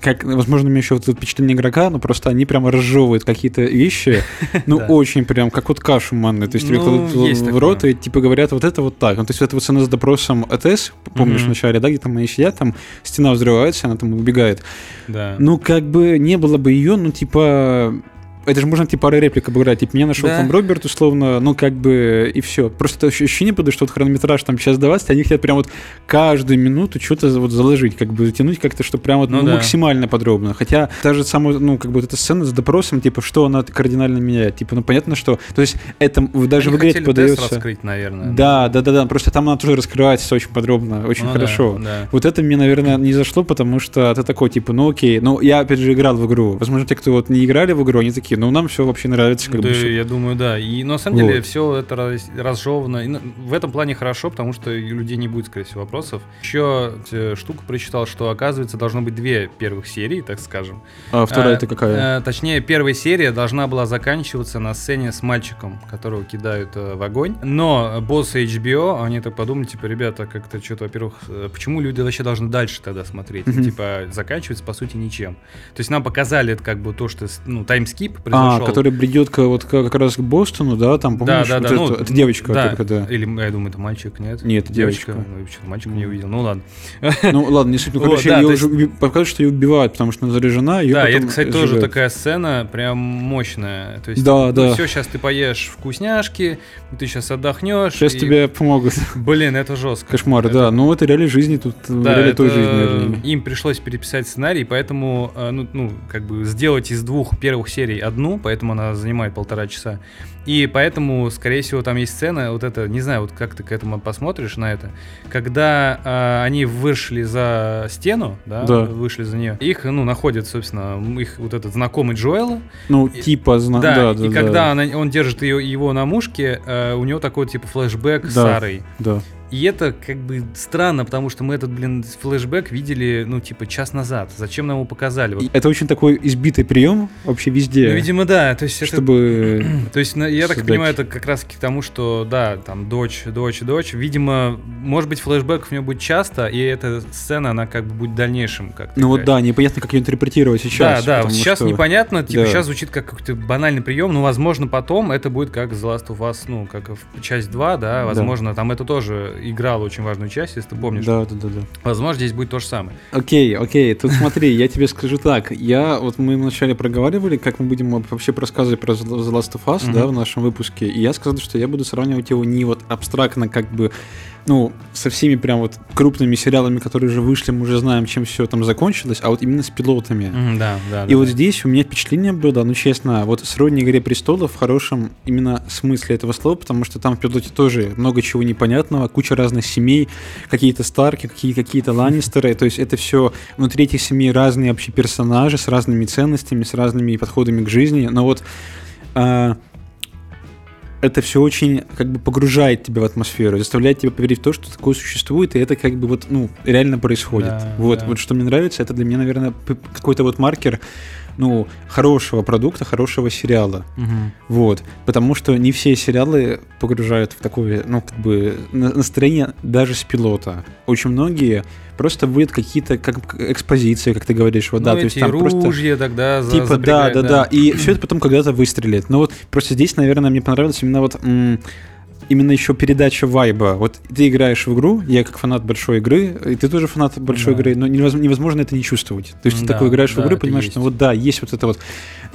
как, возможно, у меня еще вот это впечатление игрока, но просто они прямо разжевывают какие-то вещи, ну, очень прям, как вот кашу манную. То есть тебе Ну, кладут в- рот и, типа, говорят вот это вот так. Ну, то есть это вот сцена с допросом ЭТС, помнишь, Мгм. в начале, да, где там они сидят, там стена взрывается, она там убегает. Да. Ну, как бы не было бы ее, ну, типа, это же можно типа пару реплик обыграть. Типа, меня нашел Да. там Роберт, условно, ну, как бы, и все. Просто это ощущение, потому что вот хронометраж там час 20, они хотят прям вот каждую минуту что-то вот заложить, как бы затянуть как-то, что прям вот Ну ну, да. максимально подробно. Хотя та же самая, ну, как бы вот эта сцена с допросом, типа, что она кардинально меняет. Типа, ну, понятно, что... То есть это даже Они в игре это подается... раскрыть, наверное. Да, да, да, да. Просто там она тоже раскрывается очень подробно, очень Ну да, хорошо. да. Вот это мне, наверное, не зашло, потому что ты такой, типа, ну окей, ну я опять же играл в игру. Возможно, те, кто вот не играли в игру, они такие, ну нам все вообще нравится, как да, бы. всё». я думаю, да. И но на самом Вот. деле все это раз- разжевано. И, ну, в этом плане хорошо, потому что у людей не будет, скорее всего, вопросов. Еще э, штуку прочитал, что оказывается должно быть две первых серии, так скажем. А вторая А, это какая? э, точнее, первая серия должна была заканчиваться на сцене с мальчиком, которого кидают э, в огонь. Но боссы HBO, они так подумали, типа, ребята, как-то что-то, во-первых, э, почему люди вообще должны дальше тогда смотреть? Мгм. Типа, заканчивается, по сути, ничем. То есть нам показали это как бы то, что, ну, таймскип а, произошел. который бредет к, вот, как раз к Бостону, да, там, Да, помнишь? да, вот да. это, ну, это девочка да. только, да. Или, я думаю, это мальчик, нет? Нет, девочка. Ну, я что-то мальчика не увидел. Ну, ладно. Ну ладно, суть. Ну, Вот, короче, да, ее уже уби- показывают, что ее убивают, потому что она заряжена, ее да, это, кстати, тоже сжигают. такая сцена прям мощная. То есть, Да, да. все, сейчас ты поешь вкусняшки, ты сейчас отдохнешь. Сейчас и- тебе помогут. Блин, это жестко. Кошмар, Это- да. Ну, это реалии жизни, тут Да, реалии той это жизни. наверное. им пришлось переписать сценарий, поэтому, э, ну, ну, как бы сделать из двух первых серий одну, поэтому она занимает полтора часа. И поэтому, скорее всего, там есть сцена, вот это, не знаю, вот как ты к этому посмотришь на это, когда э, они вышли за стену, да, Да. вышли за нее, их, ну, находят, собственно, их вот этот знакомый Джоэла, Ну, и- типа, зна- да, да, и да, когда да, она- он держит ее, его на мушке, э, у него такой типа флешбэк с Да. Сарой. да. И это как бы странно, потому что мы этот, блин, флешбэк видели, ну, типа, час назад. Зачем нам его показали? Вот. Это очень такой избитый прием вообще везде. Ну, видимо, да. То есть, это, чтобы... то есть на- я так понимаю, это как раз к тому, что, да, там, дочь, дочь, дочь. Видимо, может быть, флешбэков у него будет часто, и эта сцена, она как бы будет дальнейшим. Как ты Ну вот да, непонятно, как ее интерпретировать сейчас. да, да, сейчас что- непонятно, типа да. сейчас звучит как какой-то банальный прием, но возможно потом это будет как The Last of Us, ну, как в часть 2, да, возможно, там это тоже играло очень важную часть, если ты помнишь. Да, да, да, да. Возможно, здесь будет то же самое. Окей, окей, тут смотри, я тебе скажу так. Я, вот мы вначале проговаривали, как мы будем вообще рассказывать про The Last of Us, да, в нашем выпуске. И я сказал, что я буду сравнивать его не вот абстрактно, как бы, ну, со всеми прям вот крупными сериалами, которые уже вышли, мы уже знаем, чем все там закончилось, а вот именно с пилотами. Мгм, Да, да. И да, вот да. здесь у меня впечатление было, ну честно, вот сродни «Игре престолов» в хорошем именно смысле этого слова, потому что там в пилоте тоже много чего непонятного, куча разных семей, какие-то Старки, какие- какие-то Ланнистеры, то есть это все внутри этих семей разные вообще персонажи с разными ценностями, с разными подходами к жизни, но вот а, это все очень как бы погружает тебя в атмосферу, заставляет тебя поверить в то, что такое существует, и это как бы вот, ну, реально происходит. Да, вот, да. вот что мне нравится, это для меня, наверное, какой-то вот маркер, ну, хорошего продукта, хорошего сериала. Мгм. Вот. Потому что не все сериалы погружают в такое, ну, как бы, на- настроение даже с пилота. Очень многие просто вводят какие-то как экспозиции, как ты говоришь, вот, Ну, да, то эти есть там просто... ружья тогда за- Типа, да, запрягают, да, да. И все это потом когда-то выстрелит. Но вот просто здесь, наверное, мне понравилось именно вот именно еще передача вайба. Вот ты играешь в игру, я как фанат большой игры, и ты тоже фанат большой Да. игры, но невозможно, это не чувствовать. То есть ты Да, такой играешь в да, игру, это понимаешь, есть. что вот да, есть вот это вот.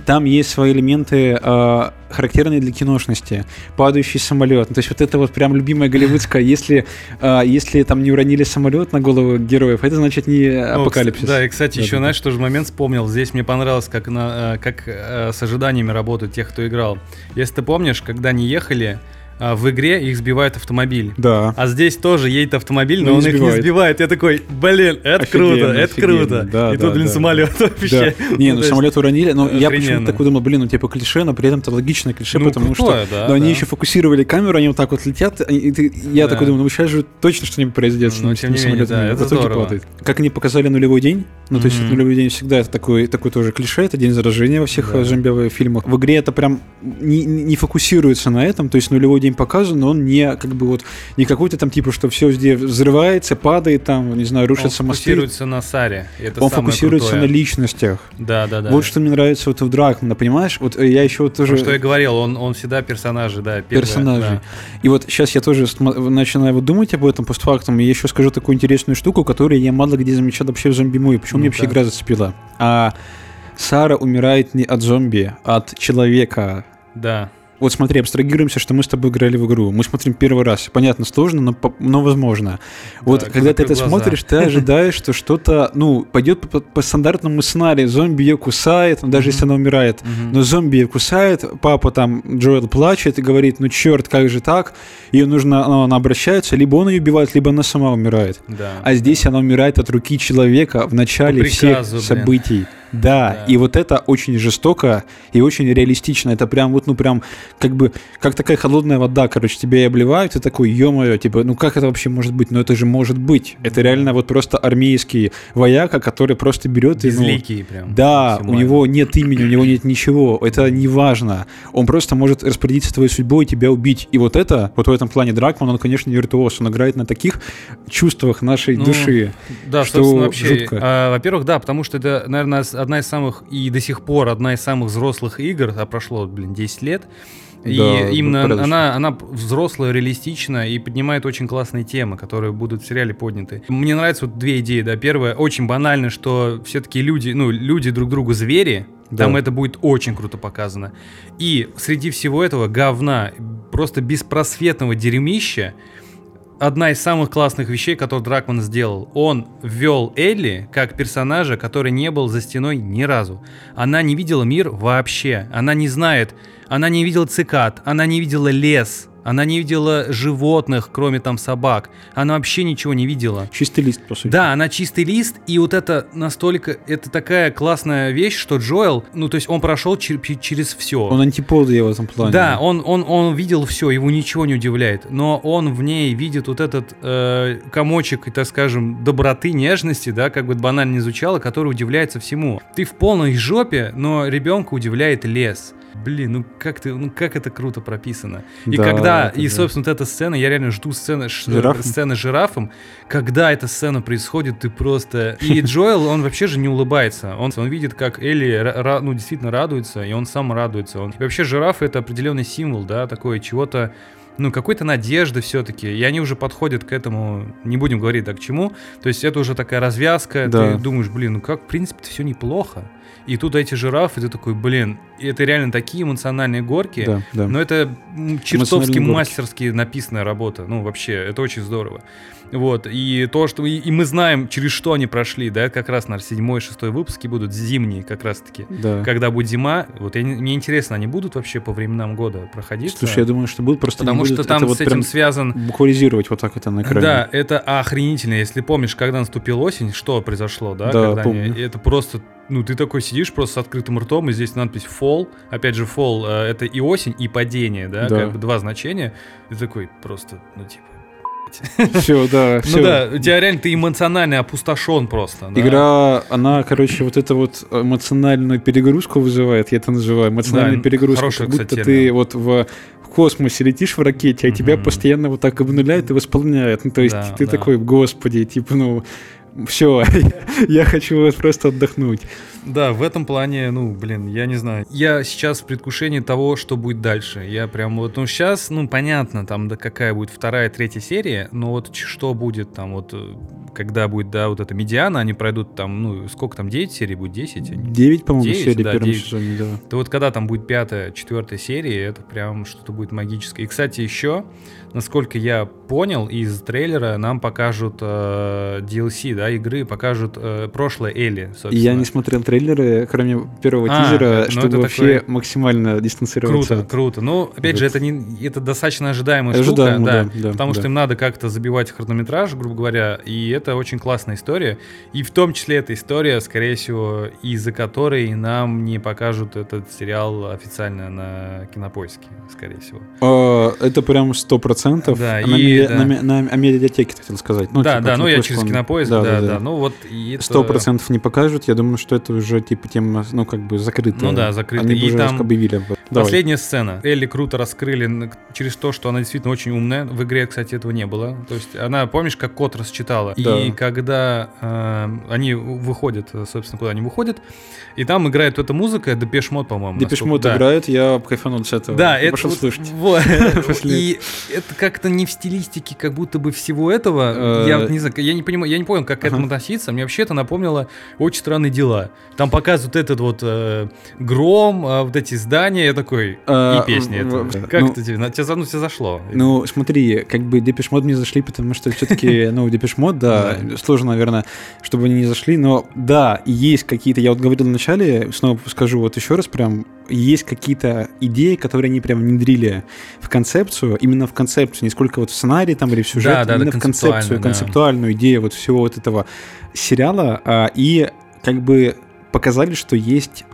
Там есть свои элементы, а, характерные для киношности. Падающий самолет. Ну, То есть вот это вот прям любимая голливудская. Если, а, если там не уронили самолет на голову героев, это значит не Ну, апокалипсис. Да, и, кстати, Да, еще, да, знаешь, тоже момент вспомнил. Здесь мне понравилось, как, на, э, как э, с ожиданиями работают тех, кто играл. Если ты помнишь, когда они ехали, э, в игре их сбивает автомобиль. Да. А здесь тоже едет автомобиль, но Ну, он не их не сбивает. сбивает. Я такой, блин, это Офигенно, круто, это офигенно. круто. Да, и да, тут, блин, да. самолет вообще. Да. Не, ну то есть, самолет уронили, но я почему-то такой думал, блин, ну типа клише, но при этом это логичное клише, Ну, потому крутое, что да, но они еще фокусировали камеру, они вот так вот летят, и- ты- я такой думаю, ну сейчас же точно что-нибудь произойдет с Ну, тем не менее, да, это здорово. Как они показали нулевой день, ну то есть нулевой день всегда это такой, такой тоже клише, это день заражения во всех э, зомбиевых фильмах. В игре это прям не, не фокусируется на этом, то есть нулевой день показан, но он не как бы вот не какой-то там типа, что все везде взрывается, падает там, не знаю, Он рушатся мосты. фокусируется на Саре. это Он фокусируется крутое. на личностях. Да, да, да. Вот что мне нравится вот в Дракмана, понимаешь? Вот э, я еще вот тоже... Ну, что я говорил, он, он всегда персонажи, да. первые, персонажей. да. И вот сейчас я тоже начинаю вот думать об этом постфактум, и я еще скажу такую интересную штуку, которую я мало где замечал вообще в зомби-муви. Почему мне вообще Ну-ка. игра зацепила? А Сара умирает не от зомби, а от человека. Да. Вот смотри, абстрагируемся, что мы с тобой играли в игру. Мы смотрим первый раз. Понятно, сложно, но, но возможно. Вот Да, когда ты это глаза. смотришь, ты ожидаешь, что что-то, ну, пойдет по, по стандартному сценарию. Зомби ее кусает, даже если она умирает. Мгм. Но зомби ее кусает, папа там, Джоэл плачет и говорит, ну черт, как же так? Ее нужно, ну, она обращается, либо он ее убивает, либо она сама умирает. Да. А здесь она умирает от руки человека в начале всех блин. Да, Да. и вот это очень жестоко и очень реалистично. Это прям вот, ну прям, как бы, как такая холодная вода, короче, тебя и обливают, и такой, ё-моё, типа, ну как это вообще может быть? Ну это же может быть. Это реально вот просто армейский вояка, который просто берет и, ну, Безликий прям. да, у него нет имени, у него нет ничего. Это не важно. Он просто может распорядиться твоей судьбой и тебя убить. И вот это, вот в этом плане Дракман, он, конечно, не виртуоз. Он играет на таких чувствах нашей Ну, души. Да, что собственно, вообще. жутко. а, во-первых, да, потому что это, наверное, одна из самых и до сих пор одна из самых взрослых игр, а прошло, блин, 10 лет. И Да, именно порядочно. она, она взрослая, реалистична и поднимает очень классные темы, которые будут в сериале подняты. Мне нравятся вот две идеи, да. Первая, очень банально, что все-таки люди, ну, люди друг другу звери, Да. там это будет очень круто показано. И среди всего этого говна, просто беспросветного дерьмища, одна из самых классных вещей, которую Дракман сделал. Он ввел Элли как персонажа, который не был за стеной ни разу. Она не видела мир вообще. Она не знает. Она не видела цикад. Она не видела лес. Она не видела животных, кроме там собак. Она вообще ничего не видела. Чистый лист, по сути. Да, она чистый лист, и вот это настолько, это такая классная вещь, что Джоэл, ну то есть он прошел чер- через все. Он антипод я в этом плане. Да, он, он, он видел все, его ничего не удивляет, но он в ней видит вот этот э, комочек, так скажем, доброты, нежности, да, как бы банально не звучало, который удивляется всему. Ты в полной жопе, но ребенка удивляет лес. Блин, ну как ты, ну как это круто прописано. И Да, когда, это и да. собственно вот эта сцена, я реально жду сцены, Жирафом? сцены с жирафом, когда эта сцена происходит, ты просто... И Джоэл, он вообще же не улыбается. Он, он видит, как Элли, ну, действительно радуется, и он сам радуется. Он... И вообще жираф — это определенный символ, да, такое чего-то ну, какой-то надежды все-таки. И они уже подходят к этому, не будем говорить, да, к чему. То есть это уже такая развязка. Да. Ты думаешь, блин, ну как, в принципе, все неплохо. И тут эти жирафы, ты такой, блин, это реально такие эмоциональные горки. Да, да. Но это чертовски Эмоциональные горки. мастерски написанная работа. Ну, вообще, это очень здорово. Вот, и то, что... И, и мы знаем, через что они прошли, да, как раз, наверное, седьмой, шестой выпуски будут зимние как раз-таки. Да. Когда будет зима, вот я не- мне интересно, они будут вообще по временам года проходить? Слушай, я думаю, что будут просто Потому что будут там с вот этим связан... буквализировать вот так это на экране. Да, это охренительно. Если помнишь, когда наступила осень, что произошло, да? Да, когда они- помню. это просто, ну, ты такой сидишь просто с открытым ртом, и здесь надпись fall. Опять же, fall э, это и осень, и падение, да, Да. как бы два значения. И такой просто, ну, типа. Все, да, все. Ну да, у тебя реально ты эмоционально опустошен просто. да. Игра, она, короче, вот это вот эмоциональную перегрузку вызывает, я это называю, эмоциональную Да, перегрузку, хорошая, как будто кстати, ты термин. вот в космосе летишь в ракете, а тебя Мгм. постоянно вот так обнуляет и восполняет. Ну, то есть Да, ты да. такой, господи, типа, ну, все, я хочу вот просто отдохнуть. Да, в этом плане, ну, блин, я не знаю. Я сейчас в предвкушении того, что будет дальше. Я прям вот, ну, сейчас, ну, понятно, там, да, какая будет вторая, третья серия, но вот что будет там, вот, э, когда будет, да, вот эта медиана, они пройдут там, ну, сколько там, 9 серий будет, 10? Они- Девять, по-моему, Девять, серий в да, первом девять. сезоне, да. То вот когда там будет пятая, четвертая серия, это прям что-то будет магическое. И, кстати, еще, насколько я понял, из трейлера нам покажут э, DLC, да, игры, покажут э, прошлое Элли, собственно. Я не смотрел трейлеры, кроме первого А, тизера, ну чтобы вообще такое- максимально дистанцироваться. Круто, круто. Ну, опять же, Вот. это не это достаточно ожидаемая Ожидаемо, штука, да, да, да, потому да. что им надо как-то забивать хронометраж, грубо говоря, и это очень классная история. И в том числе эта история, скорее всего, из-за которой нам не покажут этот сериал официально на Кинопоиске, скорее всего. А, это прям сто процентов. Да, на, и да. на на- о медиатеке хотел сказать. Ну, да, типа, да, ну я через он- Кинопоиск, да, да, ну вот и это- Сто процентов не покажут. Я думаю, что это уже типа тема, ну как бы закрытая. Ну да, закрытая. Они И уже там объявили об этом. Последняя сцена. Элли круто раскрыли через то, что она действительно очень умная. В игре, кстати, этого не было. То есть она, помнишь, как код расчитала? Да. И когда э, они выходят, собственно, куда они выходят, и там играет эта музыка, Depeche Mode, по-моему. Depeche насколько- Mode да. играет, я кайфанул с этого. Да, Я это пошел вот- слушать. вот. И это как-то не в стилистике, как будто бы всего этого. Э, Я не знаю, я не понимаю, я не понял, как к этому относиться. Мне вообще это напомнило очень странные дела. там показывают этот вот э, гром, э, вот эти здания, я такой, А, и песни. это. Как ну- это тебе? На- тебе, за- ну, тебе зашло. Ну, смотри, как бы Depeche Mode не зашли, потому что все-таки, ну, Depeche Mode, да, сложно, наверное, чтобы они не зашли, но да, есть какие-то, я вот говорил вначале, снова скажу вот еще раз прям, есть какие-то идеи, которые они прям внедрили в концепцию, именно в концепцию, не сколько вот в сценарий там или в сюжет, Да, да, именно да, в концепцию, да. концептуальную идею вот всего вот этого сериала, а, и как бы показали, что есть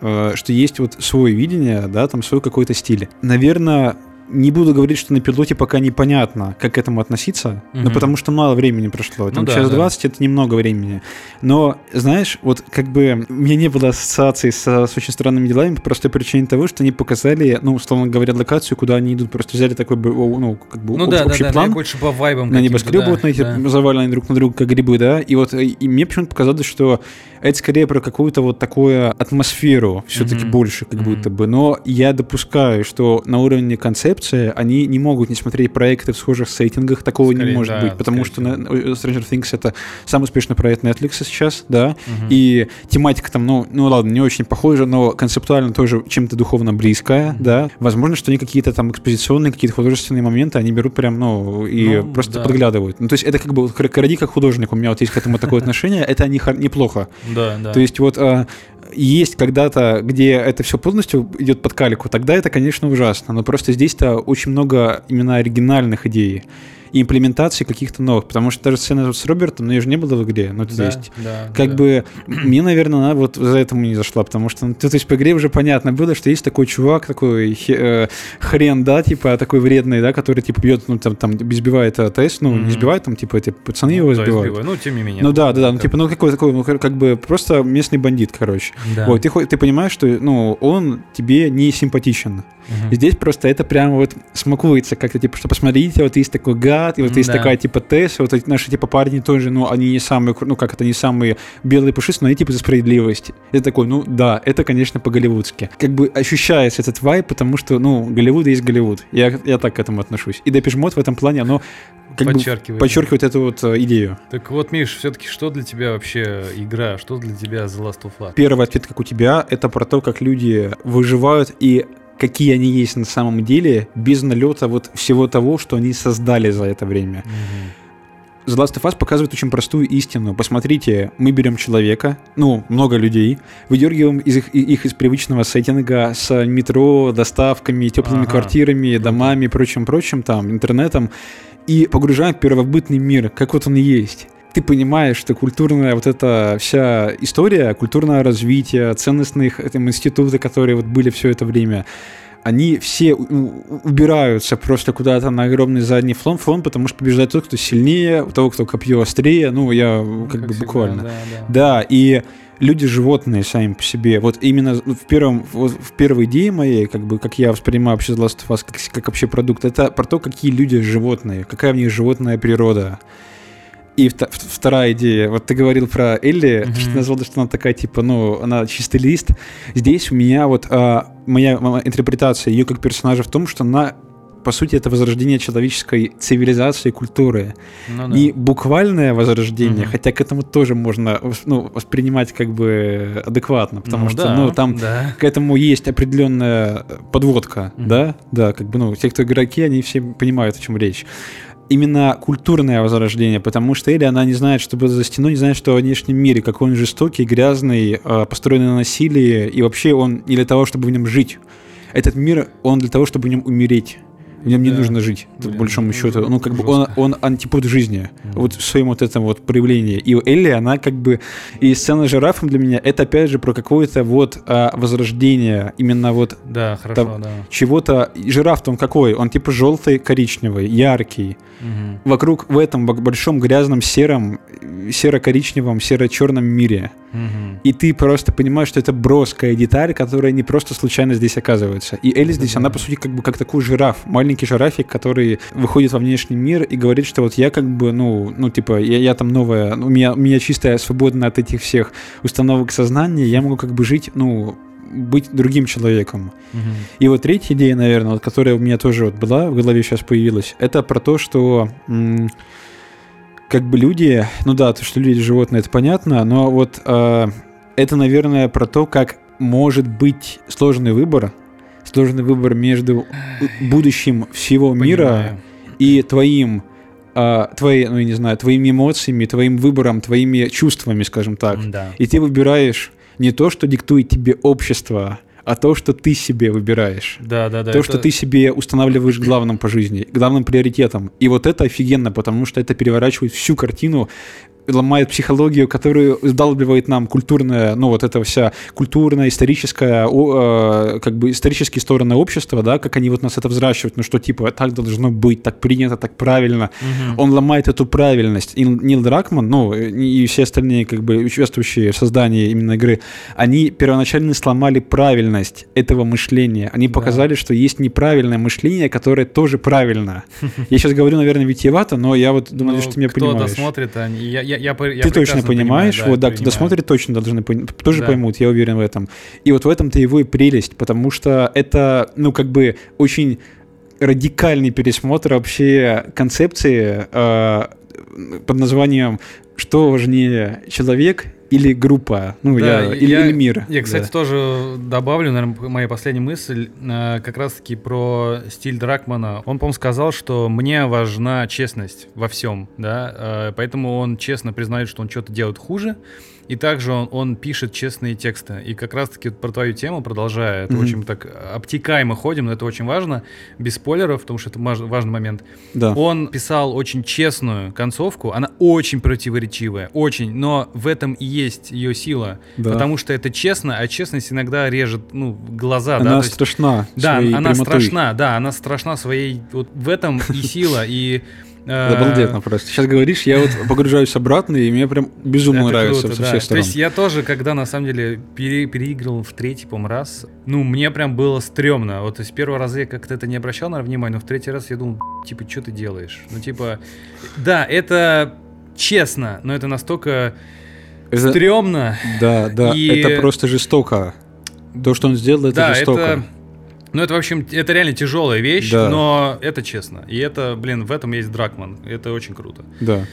э, что есть вот свое видение, да, там свой какой-то стиль. Наверное, не буду говорить, что на пилоте пока непонятно, как к этому относиться, но Мгм. потому что мало времени прошло. Там Ну да, час да. 20 это немного времени. Но, знаешь, вот как бы у меня не было ассоциации со, с очень странными делами по простой причине того, что они показали, ну, условно говоря, локацию, куда они идут, просто взяли такой, бы, ну, как бы Ну об- да, да, общий да, план я больше по вайбам на небоскребы да, вот на эти да. заваленные друг на друга, как грибы, да, и вот э, и мне почему-то показалось, что это скорее про какую-то вот такую атмосферу все-таки Мгм. больше, как Мгм. будто бы, но я допускаю, что на уровне концепции они не могут не смотреть проекты в схожих сеттингах, такого Скорее, не может да, быть, потому что на- э, Stranger Things это самый успешный проект Netflix сейчас, да, Мгм. и тематика там, ну, ну ладно, не очень похожа, но концептуально тоже чем-то духовно близкая, Мгм. да. Возможно, что они какие-то там экспозиционные, какие-то художественные моменты, они берут прям, ну, и Ну, просто да. подглядывают. Ну, то есть это как бы Каради как художник, у меня вот есть к этому такое отношение, это неплохо. Да. То есть вот а, есть когда-то, где это все полностью идет под калику, тогда это, конечно, ужасно. Но просто здесь-то очень много именно оригинальных идей и имплементации каких-то новых. Потому что даже сцена с Робертом, ну, ее же не было в игре, но это да, есть. да, Как да. бы мне, наверное, она вот за этому не зашла, потому что, ну, то есть по игре уже понятно было, что есть такой чувак, такой э, хрен, да, типа такой вредный, да, который типа бьет, ну там, там избивает э, ТС, ну не Мгм. избивает, там типа эти пацаны Ну, его да, избивают. избиваю. Ну, тем не менее. Ну да, да, да, ну типа, ну какой такой, ну как бы просто местный бандит, короче. да. Вот, ты, ты понимаешь, что, ну, он тебе не симпатичен. Мгм. Здесь просто это прямо вот смакуется как-то, типа, что посмотрите, вот есть такой гад, и вот есть Да. такая, типа, Тесс, вот эти наши, типа, парни тоже, ну, они не самые, ну, как это, не самые белые пушистые, но они, типа, за справедливость. Это такой, ну, да, это, конечно, по-голливудски. Как бы ощущается этот вайб, потому что, ну, Голливуд есть Голливуд. Я, я так к этому отношусь. И Депешмот в этом плане, оно как бы Подчеркивает. подчеркивает эту вот э, идею. Так вот, Миш, все-таки что для тебя вообще игра? Что для тебя The Last of Us? Первый ответ, как у тебя, это про то, как люди выживают и какие они есть на самом деле, без налета вот всего того, что они создали за это время. Мгм. The Last of Us показывает очень простую истину. Посмотрите, мы берем человека, ну, много людей, выдергиваем из их, их из привычного сеттинга с метро, доставками, теплыми Ага, квартирами, домами, прочим-прочим, там, интернетом, и погружаем в первобытный мир, как вот он есть. Ты понимаешь, что культурная вот эта вся история, культурное развитие, ценностных там, институты, которые вот были все это время, они все убираются просто куда-то на огромный задний флон, флон, потому что побеждает тот, кто сильнее, у того, кто копье острее, ну, я Ну, как, бы всегда, буквально. да, да. Да, и люди животные сами по себе. Вот именно в первом, вот в первой идее моей, как бы, как я воспринимаю вообще The Last of Us как, как вообще продукт, это про то, какие люди животные, какая в них животная природа. И вторая идея, вот ты говорил про Элли, Мгм. что ты назвал, что она такая, типа, ну, она чистый лист. Здесь у меня вот а, моя, моя интерпретация ее как персонажа в том, что она по сути, это возрождение человеческой цивилизации и культуры. Ну да. Не буквальное возрождение, Мгм. хотя к этому тоже можно ну, воспринимать как бы адекватно, потому Ну что да, ну, там да. к этому есть определенная подводка, Мгм. да, да, как бы, ну, те, кто игроки, они все понимают, о чем речь. Именно культурное возрождение, потому что Элли, она не знает, что было за стеной, не знает, что во внешнем мире, какой он жестокий, грязный, э, построенный на насилии, и вообще он не для того, чтобы в нем жить. Этот мир, он для того, чтобы в нем умереть. В нем не Да. нужно жить, Блин, по большому ну, счету. Ну, как бы он, жестко. он антипод жизни. Мгм. Вот в своем вот этом вот проявлении. И Элли, она как бы... И сцена с жирафом для меня, это опять же про какое-то вот а, возрождение. Именно вот Да, хорошо, Там- да. чего-то... И Жираф-то он какой? Он типа желтый, коричневый, яркий. Мгм. Вокруг в этом большом грязном сером, серо-коричневом, серо-черном мире. Мгм. И ты просто понимаешь, что это броская деталь, которая не просто случайно здесь оказывается. И Элли здесь, Да. она по сути как бы как такой жираф, маленький жирафик, который выходит во внешний мир и говорит, что вот я как бы, ну, ну типа, я, я там новая, у меня, у меня чистая, свободна от этих всех установок сознания, я могу как бы жить, ну, быть другим человеком. Мгм. И вот третья идея, наверное, вот, которая у меня тоже вот была, в голове сейчас появилась, это про то, что м, как бы люди, ну да, то, что люди животные, это понятно, но вот э, это, наверное, про то, как может быть сложный выбор, сложный выбор между будущим всего мира Понимаю. и твоим, а, твоей, ну, я не знаю, твоими эмоциями, твоим выбором, твоими чувствами, скажем так. Да. И ты выбираешь не то, что диктует тебе общество, а то, что ты себе выбираешь. Да, да, да. то, это- что ты себе устанавливаешь главным по жизни, главным приоритетом. И вот это офигенно, потому что это переворачивает всю картину, ломает психологию, которую вдалбливает нам культурная, ну вот эта вся культурная, историческая, э, как бы исторические стороны общества, да, как они вот нас это взращивают, ну что типа так должно быть, так принято, так правильно. Мгм. Он ломает эту правильность. И Нил Дракман, ну и все остальные как бы участвующие в создании именно игры, они первоначально сломали правильность этого мышления. Они Да. показали, что есть неправильное мышление, которое тоже правильно. Я сейчас говорю, наверное, витиевато, но я вот думаю, Ну, что ты меня кто понимаешь. досмотрит, они, я, я, я, я Ты точно понимаешь, понимаю, вот да, я кто понимаю. досмотрит, точно должны тоже Да. поймут, я уверен в этом. И вот в этом-то его и прелесть, потому что это, ну, как бы очень радикальный пересмотр вообще концепции э, под названием «Что важнее, человек или группа?» Ну, Да, я, или, я- или мир. Я, кстати, Да. тоже добавлю, наверное, моя последняя мысль, э, как раз-таки про стиль Дракмана. Он, по-моему, сказал, что мне важна честность во всем, да, э, поэтому он честно признает, что он что-то делает хуже, и также он, он пишет честные тексты. И как раз-таки про твою тему, продолжая, это Мгм. очень так обтекаемо ходим, но это очень важно, без спойлеров, потому что это важный момент. Да. Он писал очень честную концовку, она очень противоречивая, очень, но в этом и есть ее сила, Да. потому что это честно, а честность иногда режет, ну, глаза, да, Она есть- страшна да, своей она прямотой. страшна, да, она страшна своей, вот в этом и сила, и... э, Обалденно просто. Сейчас говоришь, я вот погружаюсь обратно, и мне прям безумно это нравится круто, со да. всех То сторон. есть я тоже, когда на самом деле пере- переигрывал в третий, по раз, ну, мне прям было стрёмно. Вот из первого раза я как-то это не обращал на внимание, но в третий раз я думал, «Б***ь, типа, что ты делаешь? Ну, типа, да, это честно, но это настолько Это- стрёмно. Да, да, И- это просто жестоко. То, что он сделал, это да, жестоко. это... Ну, это, в общем, это реально тяжелая вещь, Да. но это честно. И это, блин, в этом есть Дракман. Это очень круто. Да.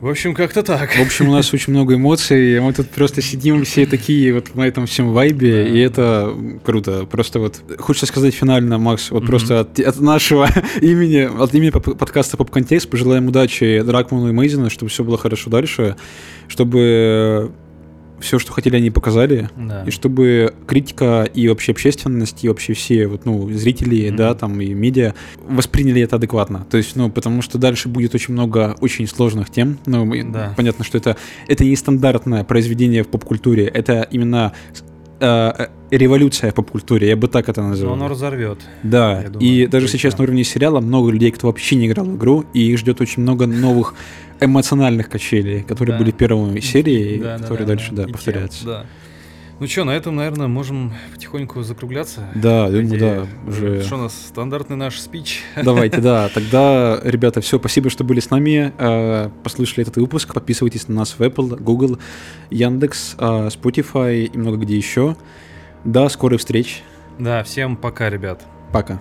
В общем, как-то так. В общем, у нас очень много эмоций, и мы тут просто сидим все такие вот на этом всем вайбе, Да. и это круто. Просто вот хочется сказать финально, Макс, вот Мгм. просто от, от нашего имени, от имени подкаста Поп Контекст пожелаем удачи Дракману и Мейзину, чтобы все было хорошо дальше, чтобы все, что хотели, они показали, Да. и чтобы критика и вообще общественность, и вообще все вот, ну, зрители, Мгм. да, там и медиа восприняли это адекватно. То есть, ну, потому что дальше будет очень много очень сложных тем. Ну, Да. понятно, что это, это не стандартное произведение в поп-культуре, это именно э, революция в поп-культуре, я бы так это Но назвал. оно разорвет. Да, думаю, и даже точно. сейчас на уровне сериала много людей, кто вообще не играл в игру, и их ждет очень много новых эмоциональных качелей, которые Да. были в первой серии, Да, да, которые да, дальше, да, тем, повторяются. Да. Ну что, на этом, наверное, можем потихоньку закругляться. Да, идее. да, уже. Что у нас стандартный наш спич? Давайте, да. Тогда, ребята, все, спасибо, что были с нами, э, послушали этот выпуск. Подписывайтесь на нас в Apple, Google, Яндекс, э, Spotify и много где еще. До скорых встреч. Да, всем пока, ребят. Пока.